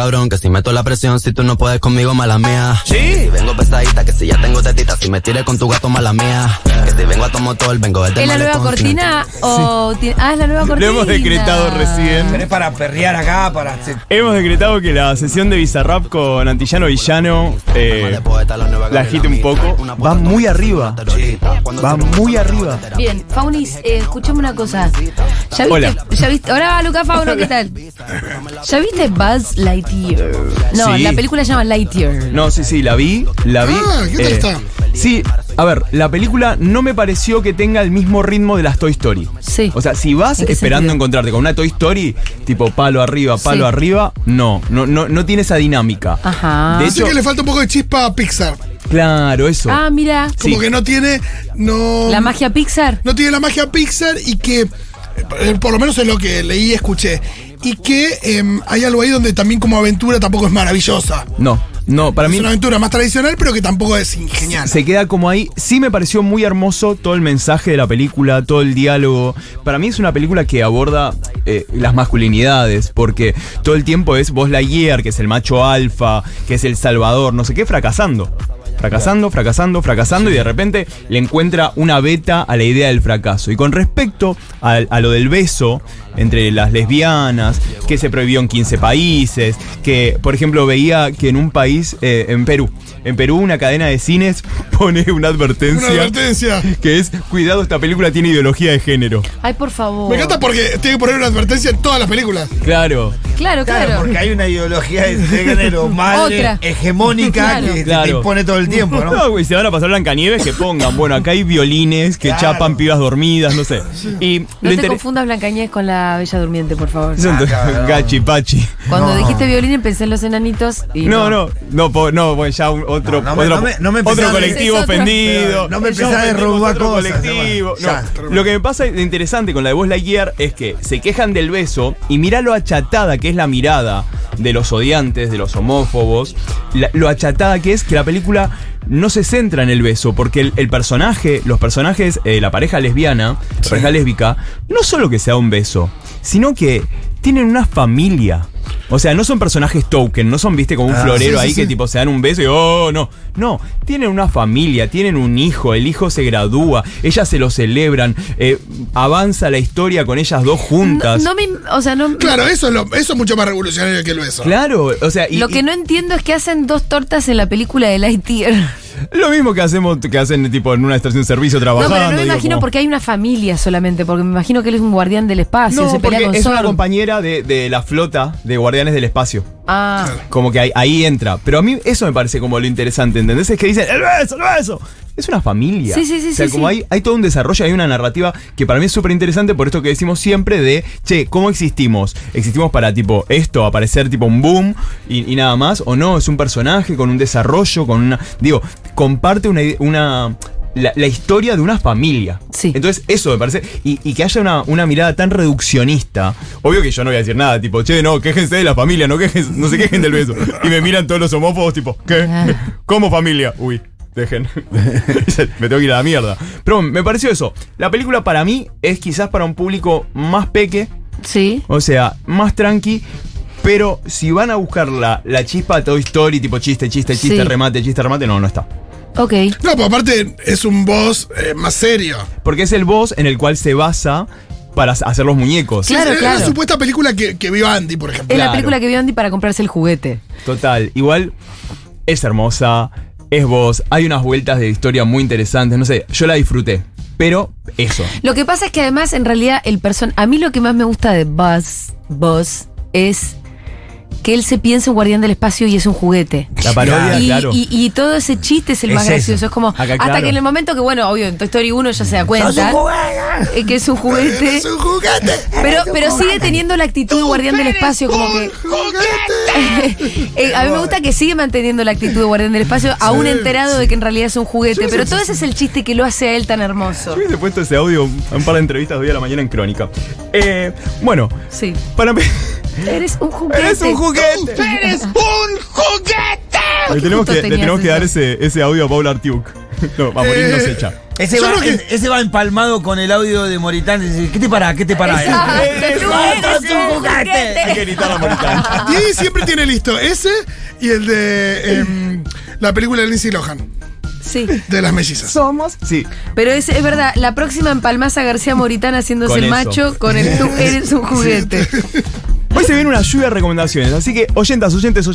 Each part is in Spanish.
Cabrón, que si meto la presión, si tú no puedes conmigo, mala mía. ¿Sí? Que si vengo pesadita, que si ya tengo tetita, si me tires con tu gato, mala mía. Que si vengo a tu motor, vengo desde ¿Es la nueva cortina o Ah, es la nueva cortina. Lo hemos decretado recién. Tenés para perrear acá, para... Hemos decretado que la sesión de Bizarrap con Antillano Villano eh, la agite un poco. Va muy arriba. Va muy arriba. Bien, Faunis, eh, escuchame una cosa. ¿Ya viste? Hola. ¿Ya viste? Ahora va Luca Fauno, ¿qué tal? ¿Ya viste Buzz Lightyear? No, Sí. la película se llama Lightyear. No, sí, sí, la vi, la vi. Ah, ¿qué tal eh, está? Sí, a ver, la película no me pareció que tenga el mismo ritmo de las Toy Story. Sí. O sea, si vas ¿En qué esperando sentido? encontrarte con una Toy Story, tipo palo arriba, palo Sí. arriba, no, no, no, no tiene esa dinámica. Ajá. De hecho, que le falta un poco de chispa a Pixar. claro, eso. Ah, mira. Como Sí. que no tiene. No, La magia Pixar. no tiene la magia Pixar y que. eh, Por lo menos es lo que leí y escuché. Y que em, hay algo ahí donde también como aventura tampoco es maravillosa. No, no, para es mí una aventura más tradicional, pero que tampoco es genial. se queda como ahí. Sí me pareció muy hermoso todo el mensaje de la película, todo el diálogo. Para mí es una película que aborda eh, las masculinidades, porque todo el tiempo es Buzz Lightyear, que es el macho alfa, que es el salvador, no sé qué, fracasando. Fracasando, fracasando, fracasando y de repente le encuentra una beta a la idea del fracaso. Y con respecto a, a lo del beso entre las lesbianas, que se prohibió en 15 países, que por ejemplo veía que en un país, eh, en Perú, en Perú una cadena de cines pone una advertencia, Una advertencia. que es, cuidado, esta película tiene ideología de género. Ay, por favor. Me encanta porque tiene que poner una advertencia en todas las películas. Claro. Claro, Claro, claro. porque hay una ideología de género madre Otra. hegemónica Claro. que te- te Claro. impone todo el tiempo, ¿no? No, güey, si van a pasar Blancanieves, que pongan, bueno, acá hay violines que Claro. chapan pibas dormidas, no sé. Y No lo te inter- confundas Blancañez con la Bella Durmiente, por favor. Ah, claro. gachi pachi. Cuando No. dijiste violín pensé en los enanitos y No, no, no, po- no, pues ya un- otro, No, no me- otro, no me- no me otro empezás- colectivo Es otro. ofendido. Pero no me empezás a derrubar otro cosas, colectivo. no, ya. No, lo que me pasa de interesante con la de Voz Lightyear es que se quejan del beso y mira lo achatada que es la mirada de los odiantes, de los homófobos, la- lo achatada que es que la película no se centra en el beso, porque el, el personaje, los personajes, eh, la pareja lesbiana, la pareja lésbica, no solo que sea un beso, sino que tienen una familia. O sea, no son personajes token, no son, viste, como un Ah, florero sí, sí, ahí que tipo se dan un beso y oh, no. No, tienen una familia, tienen un hijo, el hijo se gradúa, ellas se lo celebran, eh, avanza la historia con ellas dos No, juntas. no me. O sea, no. Claro, eso es, lo, eso es mucho más revolucionario que el beso. Claro, o sea, y, Lo que y- no entiendo es que hacen dos tortas en la película de Lightyear. Lo mismo que hacemos, que hacen tipo en una estación de servicio No, trabajando. pero no me digo, imagino como- porque hay una familia solamente, porque me imagino que él es un guardián del espacio, No, se pelea porque con es una compañera de, de la flota de guardianes del espacio. Ah, Como que ahí, ahí entra. Pero a mí eso me parece como lo interesante, ¿entendés? Es que dicen, el beso, el beso. Es una familia. Sí, sí, sí, O sea, sí, como sí. Hay, hay todo un desarrollo, hay una narrativa que para mí es súper interesante por esto que decimos siempre de, che, ¿cómo existimos? ¿Existimos para tipo esto, aparecer tipo un boom y, y nada más? ¿O no? Es un personaje con un desarrollo, con una... Digo, comparte una... una la, la historia de una familia. Sí. Entonces, eso me parece. Y, y que haya una, una mirada tan reduccionista. Obvio que yo no voy a decir nada, tipo, che, no, quéjense de la familia, no, quéjense, no se quejen del beso. Y me miran todos los homófobos, tipo, ¿qué? ¿Cómo familia? Uy, dejen. me tengo que ir a la mierda. Pero me pareció eso. La película para mí es quizás para un público más peque, sí. o sea, más tranqui. Pero si van a buscar la, la chispa de Toy Story, tipo chiste, chiste, chiste, Sí. remate, chiste, remate, no, no está. Ok. No, pero aparte es un boss eh, más serio. Porque es el boss en el cual se basa para hacer los muñecos. Claro, es claro. la supuesta película que, que vio Andy, por ejemplo. Es la Claro. película que vio Andy para comprarse el juguete. Total. Igual es hermosa, es vos, hay unas vueltas de historia muy interesantes, no sé, yo la disfruté. Pero eso. Lo que pasa es que además, en realidad, el person A mí lo que más me gusta de Buzz, Buzz, es que él se piensa un guardián del espacio y es un juguete. La parodia, y, claro. y- y todo ese chiste es el Es más eso. gracioso. Es como, Acá, hasta claro. que en el momento que, bueno, obvio, en Toy Story 1 ya se da cuenta eh, que es un juguete. Es un juguete. Pero, pero sigue teniendo la actitud de guardián del espacio, como que. Juguete. Eh, a mí me gusta que sigue manteniendo la actitud de guardián del espacio, aún enterado de que en realidad es un juguete. Pero todo ese es el chiste que lo hace a él tan hermoso. Yo hubiese puesto ese audio en un par de entrevistas de hoy a la mañana en Crónica. Eh, bueno, Sí. para mí. Eres un juguete. ¡Eres un juguete! ¡Eres un juguete! Le tenemos que, le tenemos que dar ese, ese audio a Paula Artiuk. No, a morir no se echa. Ese va, que- ese- va empalmado con el audio de Moritán. Dice, ¿Qué te para? ¿Qué te para? Exacto, Eres tú un eres un juguete. Hay que gritar a Moritán. Y siempre tiene listo ese y el de em, la película de Lindsay Lohan, Sí. de las mellizas. Somos. Sí. Pero es, es verdad, la próxima empalmás a García Moritán haciéndose Con el eso. macho con el tú eres un juguete. Hoy se viene una lluvia de recomendaciones, así que oyentas, oyentes,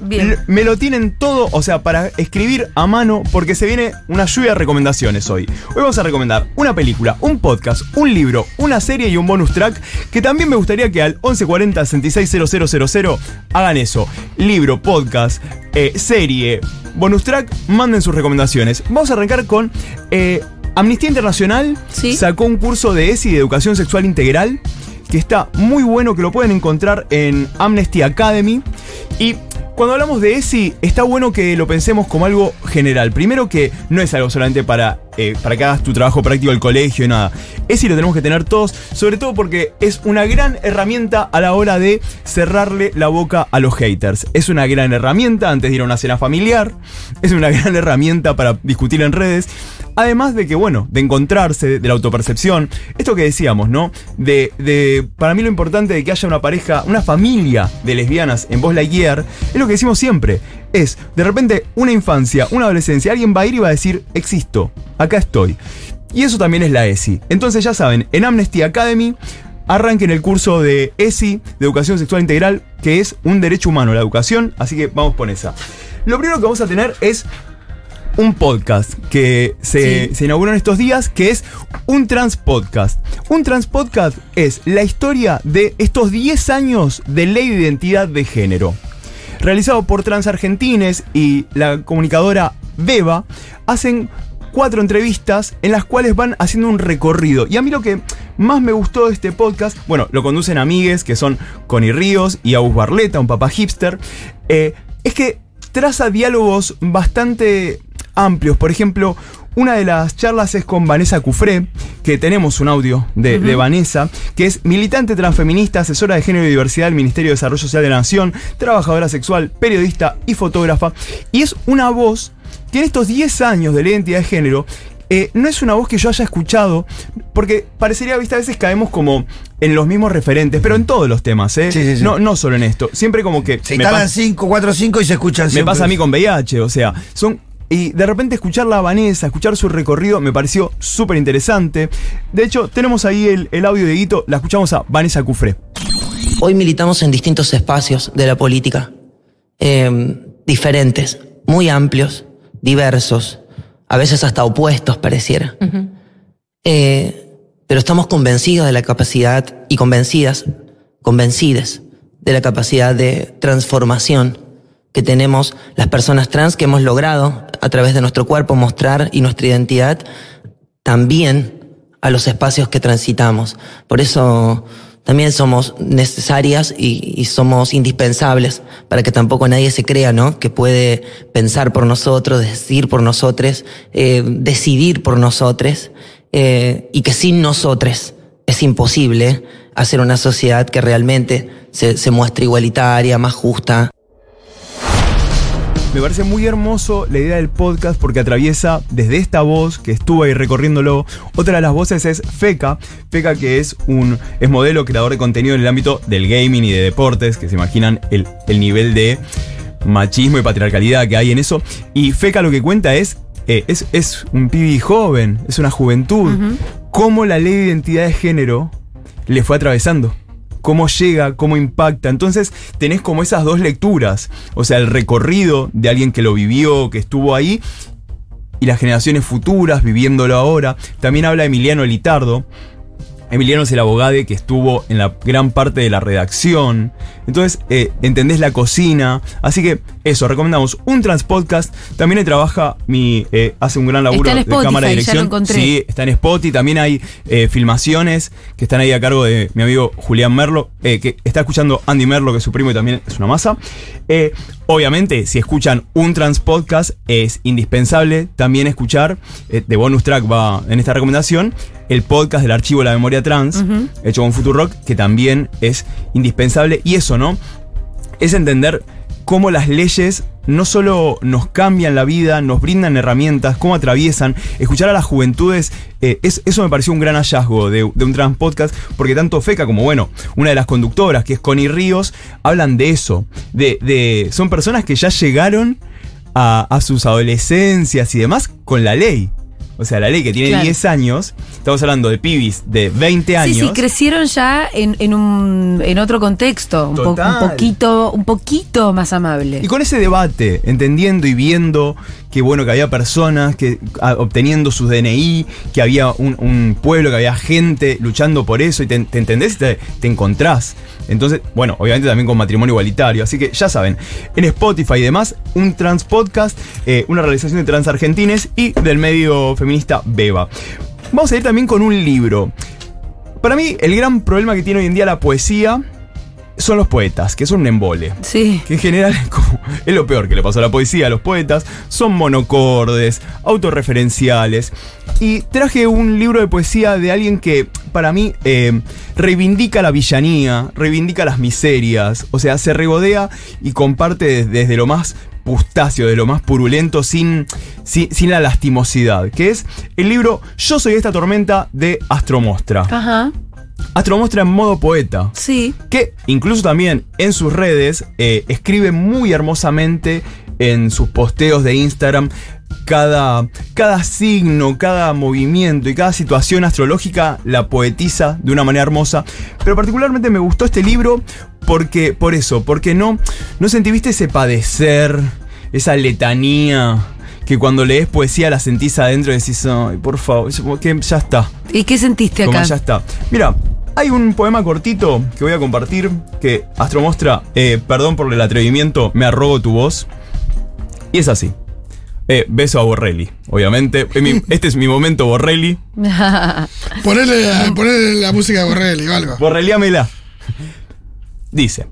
Bien. l- me lo tienen todo, o sea, para escribir a mano, porque se viene una lluvia de recomendaciones hoy. Hoy vamos a recomendar una película, un podcast, un libro, una serie y un bonus track, que también me gustaría que al 1140 660000 hagan eso. Libro, podcast, eh, serie, bonus track, manden sus recomendaciones. Vamos a arrancar con... eh, Amnistía Internacional Sí. sacó un curso de ESI de Educación Sexual Integral que está muy bueno, que lo pueden encontrar en Amnesty Academy. Y cuando hablamos de ESI, está bueno que lo pensemos como algo general. Primero que no es algo solamente para, eh, para que hagas tu trabajo práctico del colegio nada. ESI lo tenemos que tener todos, sobre todo porque es una gran herramienta a la hora de cerrarle la boca a los haters. Es una gran herramienta antes de ir a una cena familiar. Es una gran herramienta para discutir en redes. Además de que, bueno, de encontrarse, de la autopercepción. Esto que decíamos, ¿no? De, de para mí lo importante de que haya una pareja, una familia de lesbianas en Voz Lightyear, es lo que decimos siempre. Es, de repente, una infancia, una adolescencia, alguien va a ir y va a decir, existo, acá estoy. Y eso también es la ESI. Entonces ya saben, en Amnesty Academy arranquen el curso de ESI, de Educación Sexual Integral, que es un derecho humano, la educación, así que vamos por esa. Lo primero que vamos a tener es un podcast que se, Sí. se inauguró en estos días, que es un trans podcast. Un trans podcast es la historia de estos 10 años de ley de identidad de género. Realizado por trans argentines y la comunicadora Beba, hacen cuatro entrevistas en las cuales van haciendo un recorrido. Y a mí lo que más me gustó de este podcast, bueno, lo conducen amigues que son Connie Ríos y Agus Barleta, un papá hipster, eh, es que traza diálogos bastante amplios. Por ejemplo, una de las charlas es con Vanessa Cufré, que tenemos un audio de, de Vanessa, que es militante transfeminista, asesora de género y diversidad del Ministerio de Desarrollo Social de la Nación, trabajadora sexual, periodista y fotógrafa. Y es una voz que en estos 10 años de la identidad de género eh, no es una voz que yo haya escuchado, porque parecería, viste, a veces caemos como en los mismos referentes, pero en todos los temas, ¿eh? Sí, sí, sí. No, no solo en esto. Siempre como que. Se me instalan pasa- 5, 4, 5 y se escuchan me siempre. pasa a mí con VIH, o sea, son. Y de repente escucharla a Vanessa, escuchar su recorrido, me pareció súper interesante. De hecho, tenemos ahí el, el audio de Guito, la escuchamos a Vanessa Cufré. Hoy militamos en distintos espacios de la política, eh, diferentes, muy amplios, diversos, a veces hasta opuestos pareciera. Eh, pero estamos convencidos de la capacidad y convencidas, convencidas de la capacidad de transformación que tenemos las personas trans que hemos logrado a través de nuestro cuerpo mostrar y nuestra identidad también a los espacios que transitamos. Por eso también somos necesarias y, somos indispensables para que tampoco nadie se crea, ¿no? Que puede pensar por nosotros, decir por nosotros, eh, decidir por nosotros eh, y que sin nosotros es imposible hacer una sociedad que realmente se, se muestre igualitaria, más justa, Me parece muy hermoso la idea del podcast porque atraviesa desde esta voz que estuvo ahí recorriéndolo. Otra de las voces es Feca. Feca que es un es modelo, creador de contenido en el ámbito del gaming y de deportes, que se imaginan el, el nivel de machismo y patriarcalidad que hay en eso. Y Feca lo que cuenta es, eh, es, es un pibi joven, es una juventud. Cómo la ley de identidad de género le fue atravesando cómo llega, cómo impacta. Entonces tenés como esas dos lecturas, o sea, el recorrido de alguien que lo vivió, que estuvo ahí, y las generaciones futuras viviéndolo ahora. También habla Emiliano Litardo, Emiliano es el abogado que estuvo en la gran parte de la redacción. Entonces, eh, entendés la cocina. Así que eso, recomendamos un Transpodcast. También ahí trabaja mi. eh, hace un gran laburo de Spotify, cámara de dirección. Sí, está en Spotify. También hay eh, filmaciones que están ahí a cargo de mi amigo Julián Merlo, que está escuchando Andy Merlo, que es su primo y también es una masa. Obviamente, si escuchan un Transpodcast, es indispensable también escuchar, eh, de bonus track va en esta recomendación, el podcast del archivo de la memoria trans, hecho con Futurock, que también es indispensable. Y eso, ¿no? es entender cómo las leyes no solo nos cambian la vida, nos brindan herramientas, cómo atraviesan. Escuchar a las juventudes, eh, es- eso me pareció un gran hallazgo de, un trans podcast, porque tanto Feca como, bueno, una de las conductoras, que es Connie Ríos, hablan de eso. De, de- son personas que ya llegaron a, a sus adolescencias y demás con la ley. O sea, la ley que tiene Claro. 10 años, estamos hablando de pibis de 20 años. Sí, sí, crecieron ya en, en un en otro contexto, un, po- un Total. poquito, un poquito más amable. Y con ese debate, entendiendo y viendo que bueno, que había personas que a- obteniendo sus DNI, que había un, un pueblo, que había gente luchando por eso, y te, te entendés y te, te encontrás. Entonces, bueno, obviamente también con matrimonio igualitario. Así que ya saben, en Spotify y demás, un trans podcast, eh, una realización de trans argentines y del medio feminista Beba. Vamos a ir también con un libro. Para mí, el gran problema que tiene hoy en día la poesía son los poetas, que son un embole. Sí. Que en general es, como- es lo peor que le pasó a la poesía a los poetas. Son monocordes, autorreferenciales. Y traje un libro de poesía de alguien que, para mí, eh, reivindica la villanía, reivindica las miserias. O sea, se regodea y comparte des- desde lo más pustacio, de lo más purulento, sin, sin, sin la lastimosidad. Que es el libro Yo soy esta tormenta de Astromostra. Ajá. Astromostra en modo poeta Sí. que incluso también en sus redes eh, escribe muy hermosamente en sus posteos de Instagram cada, cada signo, cada movimiento y cada situación astrológica la poetiza de una manera hermosa. Pero particularmente me gustó este libro porque, por eso, porque no, no sentí, viste, ese padecer, esa letanía que cuando lees poesía la sentís adentro y decís, ay, por favor, como que ya está. ¿Y qué sentiste Como acá? ya está. Mira, hay un poema cortito que voy a compartir que Astromostra, eh, perdón por el atrevimiento, me arrogo tu voz. Y es así. Eh, beso a Borrelli, obviamente. Este es mi momento Borrelli. Ponele, ponele la música de Borrelli o algo. Borreliámela. Dice: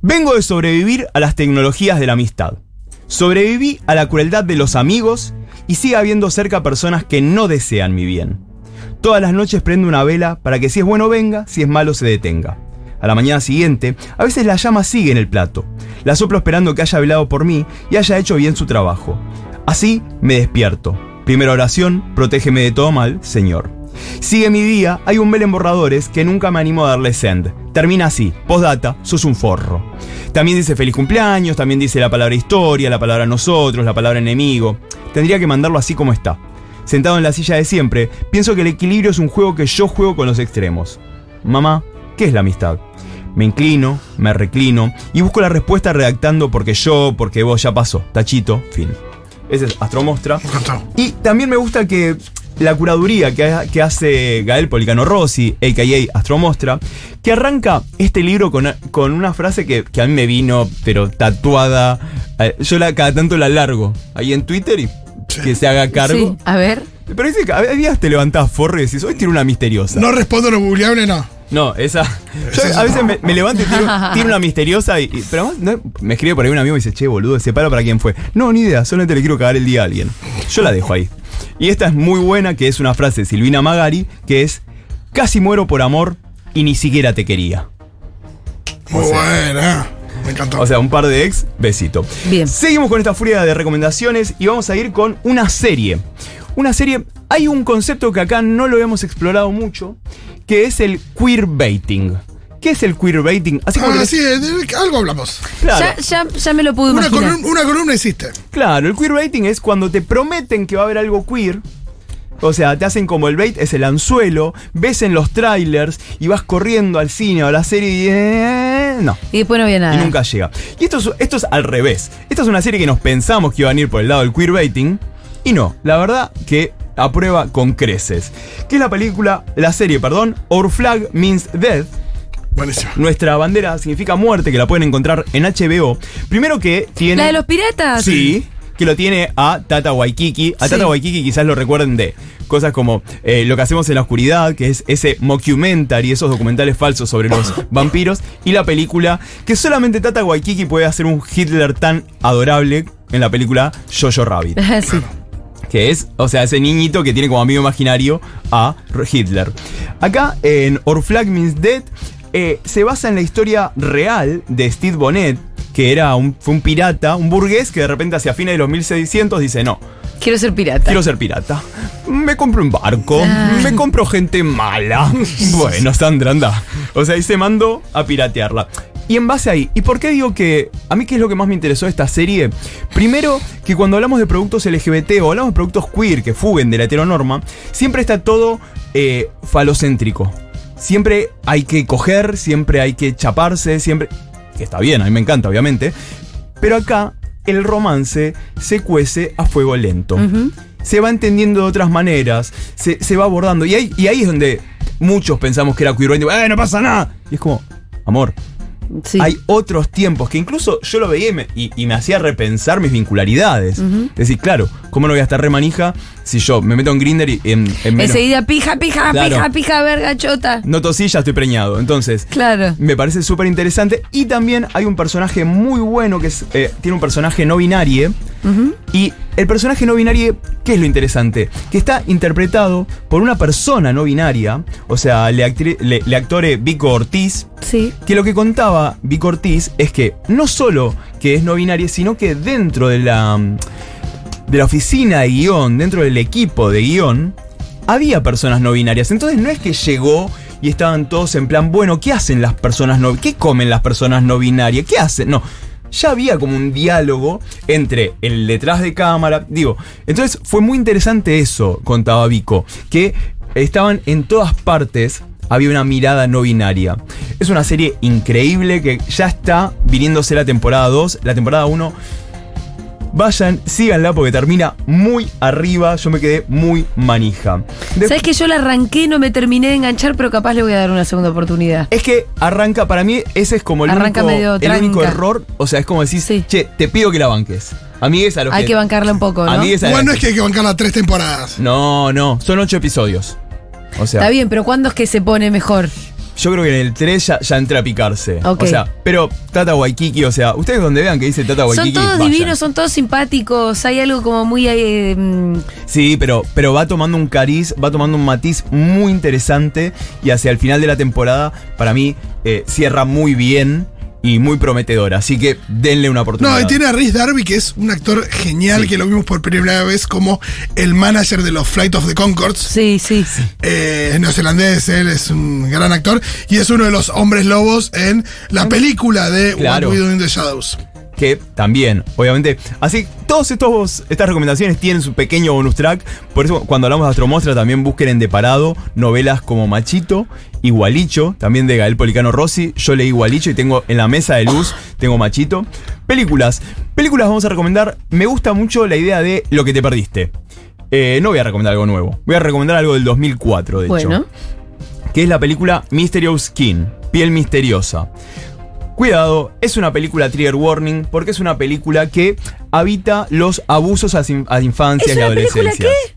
Vengo de sobrevivir a las tecnologías de la amistad. Sobreviví a la crueldad de los amigos y sigue habiendo cerca personas que no desean mi bien. Todas las noches prendo una vela para que si es bueno venga, si es malo se detenga. A la mañana siguiente, a veces la llama sigue en el plato. La soplo esperando que haya velado por mí y haya hecho bien su trabajo. Así me despierto. Primera oración, protégeme de todo mal, Señor. Sigue mi día, hay un mail en borradores que nunca me animo a darle send. Termina así, postdata, sos un forro. También dice feliz cumpleaños, también dice la palabra historia, la palabra nosotros, la palabra enemigo. Tendría que mandarlo así como está. Sentado en la silla de siempre, pienso que el equilibrio es un juego que yo juego con los extremos. Mamá, ¿qué es la amistad? Me inclino, me reclino y busco la respuesta redactando porque yo, porque vos ya pasó. Tachito, fin. Ese es Astromostra. Y también me gusta que la curaduría que, ha- que hace Gael Policano Rossi, a.k.a. Astromostra, que arranca este libro con, con una frase que, que a mí me vino, pero tatuada. Eh, Yo la, cada tanto la largo ahí en Twitter y que se haga cargo. Sí, a ver. Pero dice que a días te levantás forro y decís, hoy tiene una misteriosa. No respondo lo googleable, no. No, esa. Yo a veces me, me levanto y tiro, tiro una misteriosa y. y- pero además, no, me escribe por ahí un amigo y dice, che, boludo, separa para quién fue. No, ni idea, solamente le quiero cagar el día a alguien. Yo la dejo ahí. Y esta es muy buena, que es una frase de Silvina Magari, que es: Casi muero por amor y ni siquiera te quería. Muy buena. Me encantó. O sea, un par de ex, besito. Bien. Seguimos con esta furia de recomendaciones y vamos a ir con una serie. Una serie, hay un concepto que acá no lo hemos explorado mucho, que es el queerbaiting. ¿Qué es el queerbaiting? Así como ah, que- sí, de- de- algo hablamos. claro, Ya, ya, ya me lo pude Una, imaginar. columna, una columna hiciste. claro, el queerbaiting es cuando te prometen que va a haber algo queer. O sea, te hacen como el bait, es el anzuelo, ves en los trailers y vas corriendo al cine o a la serie y... eh, no. Y después no había nada. Y nunca llega. Y esto es, esto es al revés. Esta es una serie que nos pensamos que iban a ir por el lado del queerbaiting. Y no, la verdad que aprueba con creces. Que es la película, la serie, perdón, Our Flag Means Death. Buenísimo. Nuestra bandera significa muerte, que la pueden encontrar en HBO. Primero que tiene. ¿La de los piratas? Sí, que lo tiene a Tata Waikiki. A Sí. Tata Waikiki quizás lo recuerden de cosas como eh, Lo que hacemos en la oscuridad, que es ese mockumentary, esos documentales falsos sobre los vampiros, y la película que solamente Tata Waikiki puede hacer un Hitler tan adorable en la película Jojo Rabbit. sí. Que es, o sea, ese niñito que tiene como amigo imaginario a Hitler. Acá en Our Flag Means Dead eh, se basa en la historia real de Steve Bonnet, que era un, fue un pirata, un burgués que de repente hacia fines de los 1600 dice, no, Quiero ser pirata. quiero ser pirata. Me compro un barco, Ah. me compro gente mala. bueno, Sandra, anda. O sea, y se mandó a piratearla. Y en base ahí, ¿y por qué digo que a mí qué es lo que más me interesó de esta serie? Primero, que cuando hablamos de productos LGBT o hablamos de productos queer que fuguen de la heteronorma, siempre está todo eh, falocéntrico. Siempre hay que coger, siempre hay que chaparse, siempre... Que está bien, a mí me encanta, obviamente. Pero acá el romance se cuece a fuego lento. Se va entendiendo de otras maneras, se, se va abordando. Y ahí, y ahí es donde muchos pensamos que era queerbaiting. ¡Eh, no pasa nada! Y es como, amor, Sí. hay otros tiempos que incluso yo lo veía y me, y- y me hacía repensar mis vincularidades. Es decir, claro, ¿cómo no voy a estar re manija si yo me meto en Grinder y en, en menos- Enseguida pija, pija, Claro. pija, pija, verga, chota. No tosí, ya estoy preñado. Entonces, Claro. me parece súper interesante. Y también hay un personaje muy bueno que es, eh, tiene un personaje no binario. Y el personaje no binario, ¿qué es lo interesante? Que está interpretado por una persona no binaria. O sea, le, le- le actore Vico Ortiz. Sí. Que lo que contaba Vico Ortiz es que no solo que es no binaria, sino que dentro de la, de la oficina de guion, dentro del equipo de guion, había personas no binarias. Entonces no es que llegó y estaban todos en plan, bueno, ¿qué hacen las personas no ¿Qué comen las personas no binarias? ¿Qué hacen? No. Ya había como un diálogo entre el detrás de cámara. Digo, entonces fue muy interesante eso, contaba Vico, que estaban en todas partes había una mirada no binaria. Es una serie increíble que ya está viniéndose la temporada 2. La temporada 1 Vayan, síganla porque termina muy arriba. Yo me quedé muy manija. De- ¿Sabes que yo la arranqué, no me terminé de enganchar, pero capaz le voy a dar una segunda oportunidad? es que arranca, para mí, ese es como el, Arranca único, medio el único error. O sea, es como decir, Sí. che, te pido que la banques. A mí esa lo Hay que bancarla un poco, ¿no? A Igual no es que hay que bancar las tres temporadas. No, no, son ocho episodios. O sea, Está bien, pero ¿cuándo es que se pone mejor? Yo creo que en el 3 ya, ya entré a picarse. Ok. O sea, pero Tata Waikiki, o sea, ustedes donde vean que dice Tata Waikiki. Son todos vayan. divinos, son todos simpáticos, hay algo como muy... eh, mm, Sí, pero, pero va tomando un cariz, va tomando un matiz muy interesante y hacia el final de la temporada, para mí, eh, cierra muy bien y muy prometedora. Así que denle una oportunidad. No, y tiene a Rhys Darby, que es un actor genial, Sí. que lo vimos por primera vez como el manager de los Flight of the Concords. sí, sí. Eh, es neozelandés, él es un gran actor y es uno de los hombres lobos en la película de Claro. What We Do in the Shadows. Que también, obviamente. Así, todas estos, estas recomendaciones tienen su pequeño bonus track. Por eso, cuando hablamos de Astromostra, también busquen en Deparado novelas como Machito y Gualicho, también de Gael Policano Rossi. Yo leí Gualicho y tengo en la mesa de luz, tengo Machito. Películas. Películas vamos a recomendar. Me gusta mucho la idea de lo que te perdiste. Eh, no voy a recomendar algo nuevo. Voy a recomendar algo del 2004, de Bueno. hecho. Que es la película Mysterious Skin, Piel Misteriosa. Cuidado, es una película trigger warning porque es una película que habita los abusos a, a infancias ¿Es y una película adolescencias.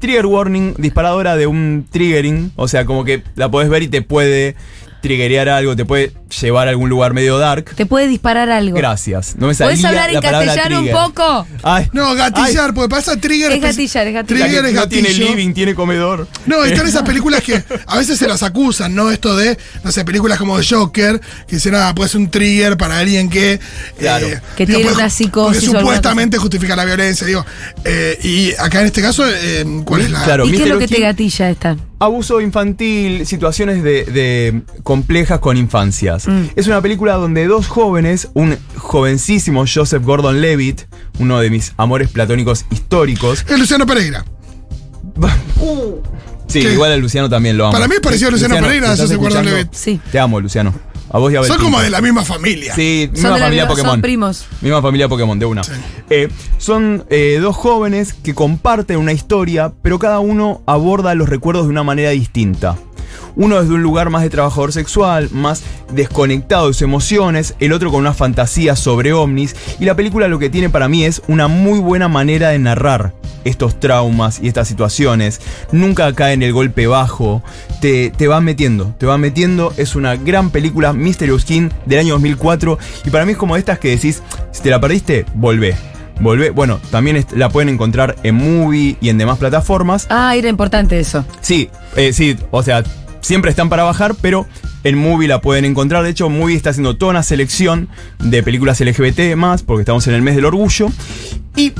Trigger warning, disparadora de un triggering, o sea, como que la podés ver y te puede triggerear algo, te puede llevar a algún lugar medio dark. Te puede disparar algo. Gracias. No me ¿Puedes hablar en castellano un poco? Ay, No, gatillar, ay, porque pasa trigger. Es gatillar, es gatillar. la Trigger que es no tiene living, tiene comedor. No, están esas películas que a veces se las acusan, ¿no? Esto de, no sé, películas como The Joker, que dicen, ah, puede ser un trigger para alguien que. eh, Claro. Que tiene puede- una psicosis alguna supuestamente justifica la violencia, digo. Eh, y acá en este caso, eh, ¿cuál es la.? Claro. ¿Y qué es lo que te gatilla esta? Abuso infantil, situaciones de, de complejas con infancias. Mm. Es una película donde dos jóvenes, un jovencísimo Joseph Gordon-Levitt, uno de mis amores platónicos históricos. Es Luciano Pereira. Sí, ¿Qué? igual a Luciano también lo amo. Para mí es parecido a Luciano Pereira, ¿te estás Joseph? Gordon-Levitt. Sí. Te amo, Luciano. A vos y a Son como de la misma familia. Sí, Son misma familia Pokémon. son primos. Misma familia Pokémon, de una. Eh, son eh, dos jóvenes que comparten una historia, pero cada uno aborda los recuerdos de una manera distinta. Uno desde un lugar más de trabajador sexual, más desconectado de sus emociones, el otro con una fantasía sobre ovnis, y la película lo que tiene para mí es una muy buena manera de narrar estos traumas y estas situaciones. Nunca cae en el golpe bajo, te, te va metiendo, te va metiendo. Es una gran película, Mysterious King, del año 2004, y para mí es como estas que decís, si te la perdiste, volvé. Volvé. Bueno, también la pueden encontrar en Movie y en demás plataformas. Ah, era importante eso. Sí, eh, sí, o sea, siempre están para bajar, pero en Movie la pueden encontrar. De hecho, Movie está haciendo toda una selección de películas LGBT más, porque estamos en el mes del orgullo. Y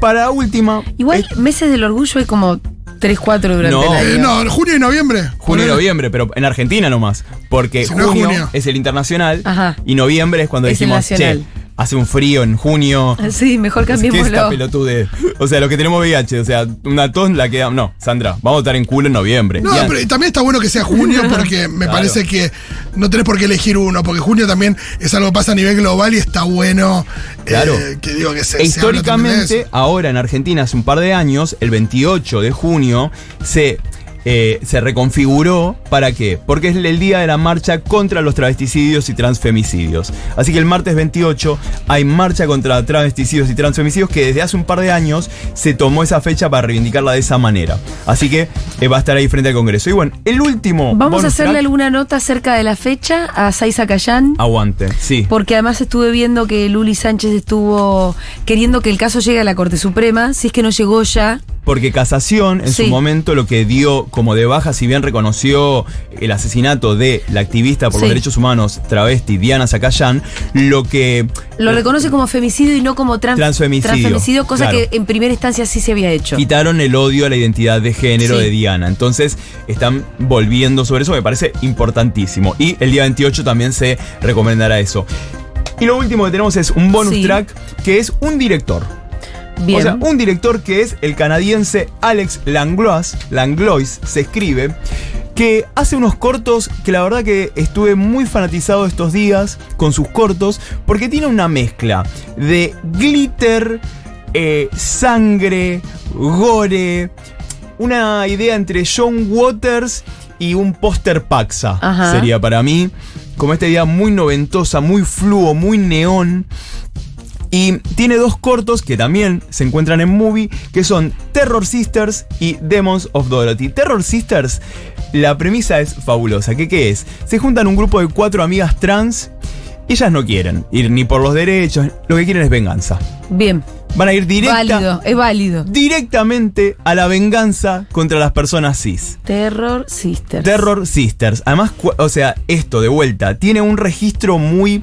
para última. Igual, eh, meses del orgullo hay como 3, 4 durante No. el Eh, año. no, junio y noviembre. Junio y noviembre, pero en Argentina nomás. Porque Si no es junio, junio. es el internacional Ajá. y noviembre es cuando Es el dijimos, nacional. che, hace un frío en junio. Sí, mejor ¿Qué es esta cambiémoslo. pelotude? O sea, lo que tenemos VIH, o sea, una tos la queda. No, Sandra, vamos a estar en culo en noviembre. No, Y an- pero también está bueno que sea junio porque me Claro. parece que no tenés por qué elegir uno, porque junio también es algo que pasa a nivel global y está bueno eh, Claro. que digo que se, E históricamente, ahora en Argentina, hace un par de años, el 28 de junio, se, eh, se reconfiguró. ¿Para qué? Porque es el día de la marcha contra los travesticidios y transfemicidios. Así que el martes 28 hay marcha contra travesticidios y transfemicidios que desde hace un par de años se tomó esa fecha para reivindicarla de esa manera. Así que eh, va a estar ahí frente al Congreso. Y bueno, el último. Vamos a hacerle track- alguna nota acerca de la fecha a Saiza Cayán. Aguante, sí. Porque además estuve viendo que Luli Sánchez estuvo queriendo que el caso llegue a la Corte Suprema, si es que no llegó ya. Porque Casación en Sí. su momento lo que dio como de baja, si bien reconoció el asesinato de la activista por Sí. los derechos humanos travesti Diana Zacayán, lo que... Lo eh, reconoce como femicidio y no como trans- Transfemicidio, transfemicidio, cosa claro. que en primera instancia sí se había hecho. Quitaron el odio a la identidad de género Sí. de Diana. Entonces están volviendo sobre eso, me parece importantísimo. Y el día 28 también se recomendará eso. Y lo último que tenemos es un bonus track que es un director. Bien. O sea, un director que es el canadiense Alex Langlois, Langlois se escribe, que hace unos cortos que la verdad que estuve muy fanatizado estos días con sus cortos, porque tiene una mezcla de glitter, eh, sangre, gore, una idea entre John Waters y un póster Paxa, Ajá. sería para mí, como esta idea muy noventosa, muy fluo, muy neón. Y tiene dos cortos que también se encuentran en movie, que son Terror Sisters y Demons of Dorothy. Terror Sisters, la premisa es fabulosa. ¿Qué, qué es? Se juntan un grupo de cuatro amigas trans. Ellas no quieren ir ni por los derechos, lo que quieren es venganza. Bien. Van a ir directa, Válido, es válido. directamente a la venganza contra las personas cis. Terror Sisters. Terror Sisters. Además, o sea, esto de vuelta, tiene un registro muy.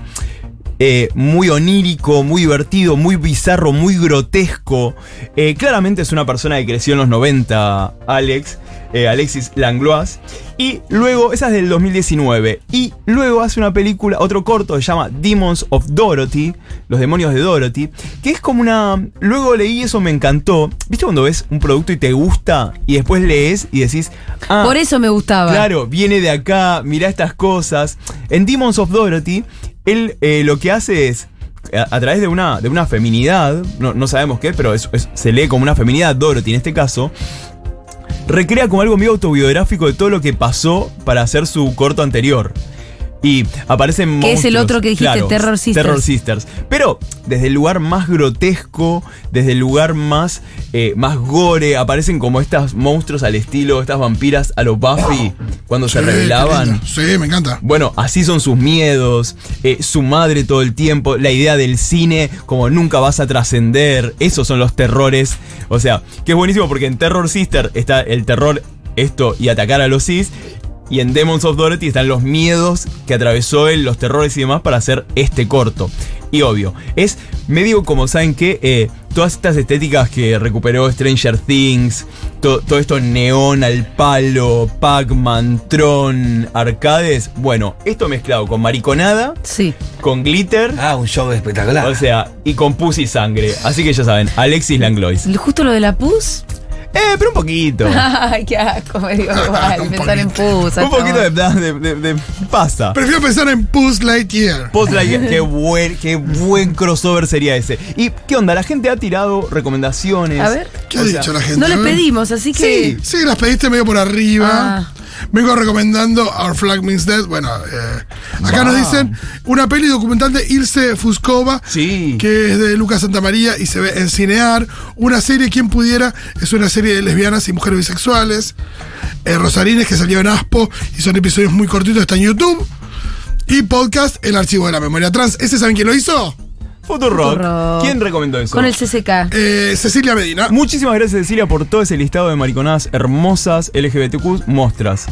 Eh, muy onírico, muy divertido, muy bizarro, muy grotesco. Eh, claramente es una persona que creció en los 90, Alex, eh, Alexis Langlois. Y luego, esa es del 2019. Y luego hace una película, otro corto, que se llama Demons of Dorothy, Los demonios de Dorothy, que es como una... Luego leí eso, me encantó. ¿Viste cuando ves un producto y te gusta y después lees y decís... Ah, Por eso me gustaba. Claro, viene de acá, mira estas cosas. En Demons of Dorothy, él eh, lo que hace es, a, través de una, de una feminidad, no, no sabemos qué, pero es- es- se lee como una feminidad, Dorothy en este caso, recrea como algo medio autobiográfico de todo lo que pasó para hacer su corto anterior. Y aparecen Que es el monstruos, otro que dijiste, Terror Sisters. Terror Sisters. Pero desde el lugar más grotesco, desde el lugar más, eh, más gore, aparecen como estos monstruos al estilo, estas vampiras a los Buffy, cuando se Sí, revelaban. Sí, me encanta. Bueno, así son sus miedos, eh, su madre todo el tiempo, la idea del cine como nunca vas a trascender, esos son los terrores. O sea, que es buenísimo porque en Terror Sister está el terror, esto y atacar a los cis. Y en Demons of Dorothy están los miedos que atravesó él, los terrores y demás para hacer este corto. Y obvio, es medio como saben que eh, todas estas estéticas que recuperó Stranger Things, to- todo esto neón al palo, Pac-Man, Tron, arcades. Bueno, esto mezclado con mariconada, Sí. con glitter, Ah, un show espectacular. o sea, y con pus y sangre. Así que ya saben, Alexis Langlois. Justo lo de la pus. Eh, pero un poquito. Ay, qué asco, me dio igual. Un Pensar en pus. un poquito de, de, de- de- pasa. Prefiero pensar en Buzz Lightyear. Post Lightyear, qué buen, qué buen crossover sería ese. ¿Y qué onda? La gente ha tirado recomendaciones. A ver. ¿Qué ha dicho la gente? No les ver. pedimos, así que. Sí, las pediste medio por arriba. Ah. Vengo recomendando Our Flag Means Dead. Bueno, eh, acá nos dicen una peli documental de Ilse Fuskova, Sí. que es de Lucas Santamaría y se ve en Cinear. Una serie, quien pudiera, es una serie de lesbianas y mujeres bisexuales. Eh, Rosarines, que salió en Aspo y son episodios muy cortitos, está en YouTube. Y podcast, El Archivo de la Memoria Trans. ¿Ese saben quién lo hizo? Futurock. Futurock. ¿Quién recomendó eso? Con el CCK. Eh, Cecilia Medina. Muchísimas gracias Cecilia por todo ese listado de mariconadas hermosas LGBTQ mostras.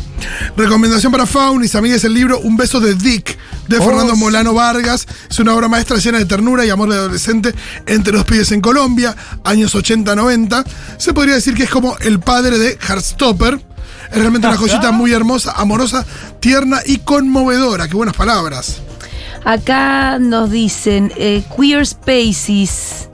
Recomendación para Faun, mis amigas, el libro Un beso de Dick, de Oh, Fernando sí. Molano Vargas. Es una obra maestra llena de ternura y amor de adolescente entre los pibes en Colombia, años 80-90. Se podría decir que es como el padre de Heartstopper. Es realmente una joyita muy hermosa, amorosa, tierna y conmovedora. Qué buenas palabras. Acá nos dicen eh, Queer Spaces.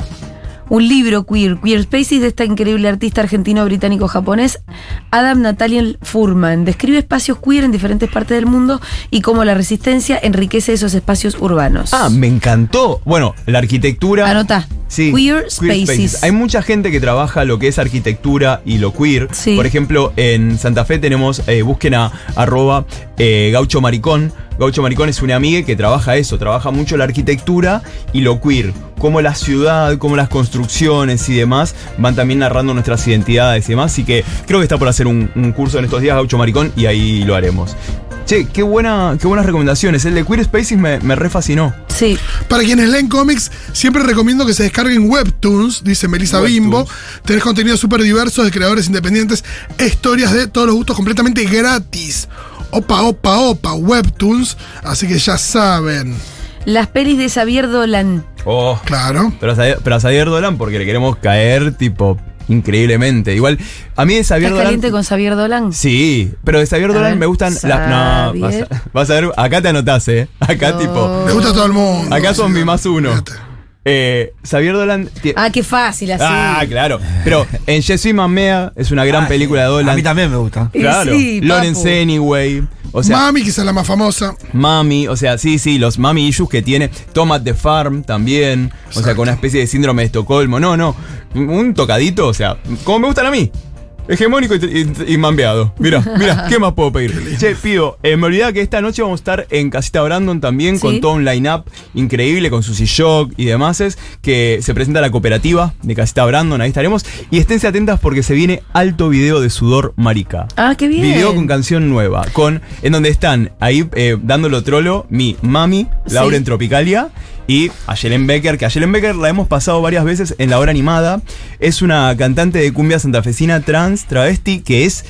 Un libro queer, Queer Spaces de esta increíble artista argentino-británico-japonés, Adam Nathaniel Furman. Describe espacios queer en diferentes partes del mundo y cómo la resistencia enriquece esos espacios urbanos. Ah, me encantó. Bueno, la arquitectura. Anota. Sí. Queer Spaces. Hay mucha gente que trabaja lo que es arquitectura y lo queer. Sí. Por ejemplo, en Santa Fe tenemos, eh, busquen a arroba eh, Gaucho Maricón. Gaucho Maricón es una amiga que trabaja eso, trabaja mucho la arquitectura y lo queer. Cómo la ciudad, cómo las construcciones y demás van también narrando nuestras identidades y demás. Así que creo que está por hacer un, un curso en estos días, Gaucho Maricón, y ahí lo haremos. Che, qué, buena, qué buenas recomendaciones. El de Queer Spaces me, me re fascinó. Sí. Para quienes leen cómics, siempre recomiendo que se descarguen Webtoons, dice Melissa Webtoons. Bimbo. Tenés contenido súper diverso de creadores independientes, historias de todos los gustos completamente gratis. Opa, opa, opa, Webtoons. Así que ya saben. Las pelis de Xavier Dolan. Oh, Claro. Pero a Xavier, pero a Xavier Dolan porque le queremos caer, tipo, increíblemente. Igual, a mí de Xavier ¿Estás Dolan. caliente con Xavier Dolan? Sí, pero de Xavier A Dolan ver, me gustan. las no, vas a, vas a ver, acá te anotás, ¿eh? Acá, No. tipo. Me gusta a todo el mundo. Acá son sí, mi más uno. fíjate. Eh, Xavier Dolan. Ah, qué fácil así. Ah, claro. Pero en Je suis ma mère es una gran Ah, película de. Dolan. A mí también me gusta. Claro. sí. Lawrence Anyway. O sea, Mami, quizás la más famosa. Mami, o sea, sí, sí, los mami issues que tiene. Tomat the Farm también. O sea, con una especie de síndrome de Estocolmo. No, no. Un tocadito, o sea, como me gustan a mí. Hegemónico y, y- y mambeado. Mira, mira, ¿qué más puedo pedir? Che, pido, eh, me olvidaba que esta noche vamos a estar en Casita Brandon también Sí. con todo un line-up increíble con Susy Shock y demás. Es que se presenta la cooperativa de Casita Brandon, ahí estaremos. Y esténse atentas porque se viene alto video de sudor marica. Ah, qué bien. Video con canción nueva, con en donde están ahí eh, dándolo trolo mi mami, Laura Sí. Tropicalia, y Ayelen Becker, que Ayelen Becker la hemos pasado varias veces en la hora animada. Es una cantante de cumbia santafesina trans, travesti, que es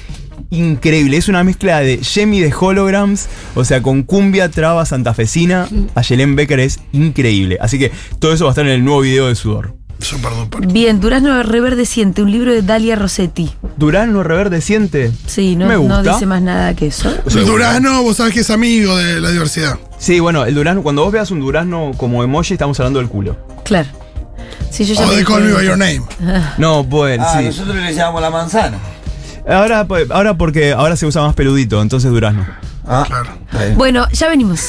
increíble. Es una mezcla de Jemmy de Holograms, o sea, con cumbia traba santafesina. Ayelen Becker es increíble. Así que todo eso va a estar en el nuevo video de Sudor. Super duper. Bien, Durazno Reverdeciente, un libro de Dalia Rossetti. Durano reverdeciente. Sí, no, Me no dice más nada que eso. El Durazno, vos sabés que es amigo de la diversidad. Sí, bueno, el durazno, cuando vos veas un durazno como emoji, estamos hablando del culo. Claro. Sí, yo ya O me de Call Me. By Your Name. No, bueno, Ah, sí. nosotros le llamamos la manzana. Ahora, pues, ahora porque ahora se usa más peludito, entonces durazno. Ah, Claro. Bueno, ya venimos.